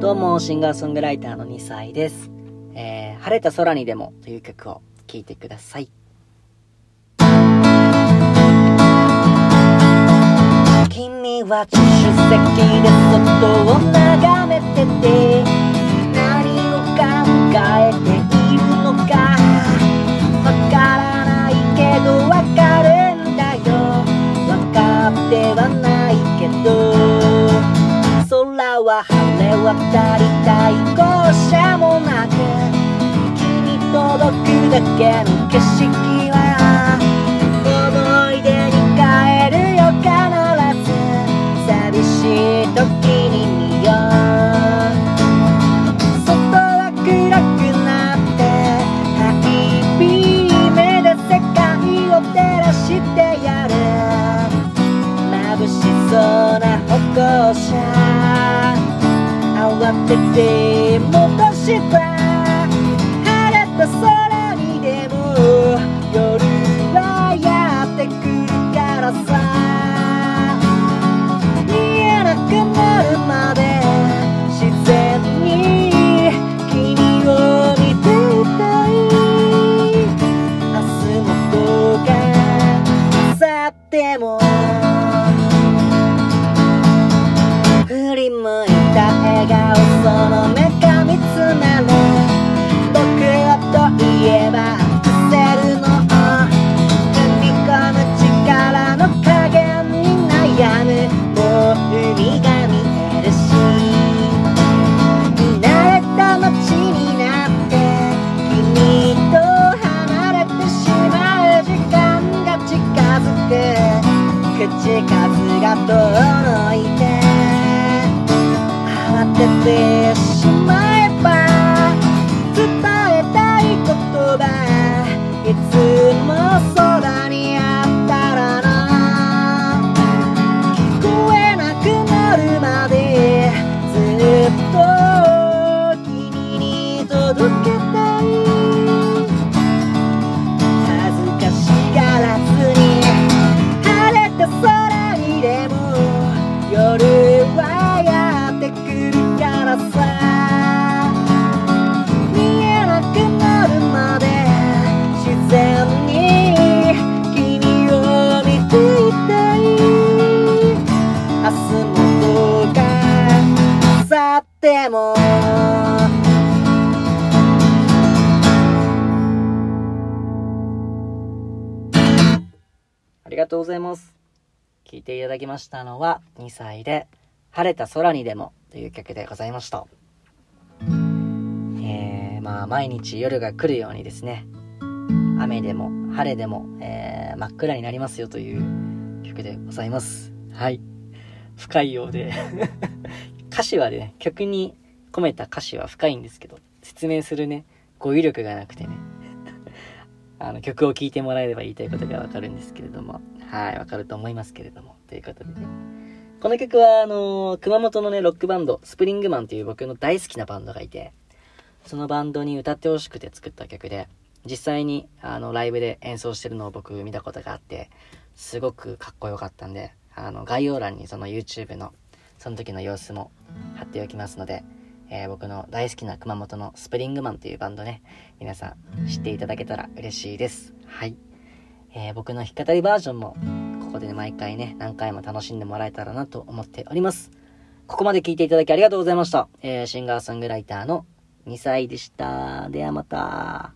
どうも、シンガーソングライターの2歳です。えー、晴れた空にでもという曲を聴いてください。君は助手席で外をは晴れ渡りたい校舎もなく君届くだけの景色は思い出に変えるよ必ず寂しい時に見よう外は暗くなってハイビームで世界を照らして慌てて戻した晴れた空にでも夜はやってくるからさ。見えなくなるまで自然に君を見ていたい。明日もどうか明後日も振り向いた笑顔その目が見つめる僕はといえば伏せるの踏み込む力の加減に悩むもう海が見えるし慣れた街になって君と離れてしまう時間が近づく。口数が遠のいて慌ててし明後日もありがとうございます。聴いていただきましたのは2歳で晴れた空にでもという曲でございました。えー、まあ毎日夜が来るようにですね、雨でも晴れでも、えー真っ暗になりますよという曲でございます。はい。深いようで歌詞はね、曲に込めた歌詞は深いんですけど、説明するね、語彙力がなくてね、あの曲を聴いてもらえれば言いたいことがわかるんですけれども、はい、わかると思いますけれども、ということでね。この曲は、あのー熊本のね、ロックバンド、スプリングマンという僕の大好きなバンドがいて、そのバンドに歌ってほしくて作った曲で、実際に、あの、ライブで演奏してるのを僕見たことがあって、すごくかっこよかったんで、あの、概要欄にその YouTube の、その時の様子も貼っておきますので、えー僕の大好きな熊本のスプリングマンというバンドね、皆さん知っていただけたら嬉しいです。はい。えー僕の弾き語りバージョンも、ここでね、毎回ね、何回も楽しんでもらえたらなと思っております。ここまで聞いていただきありがとうございました。えーシンガーソングライターの2歳でした。ではまた。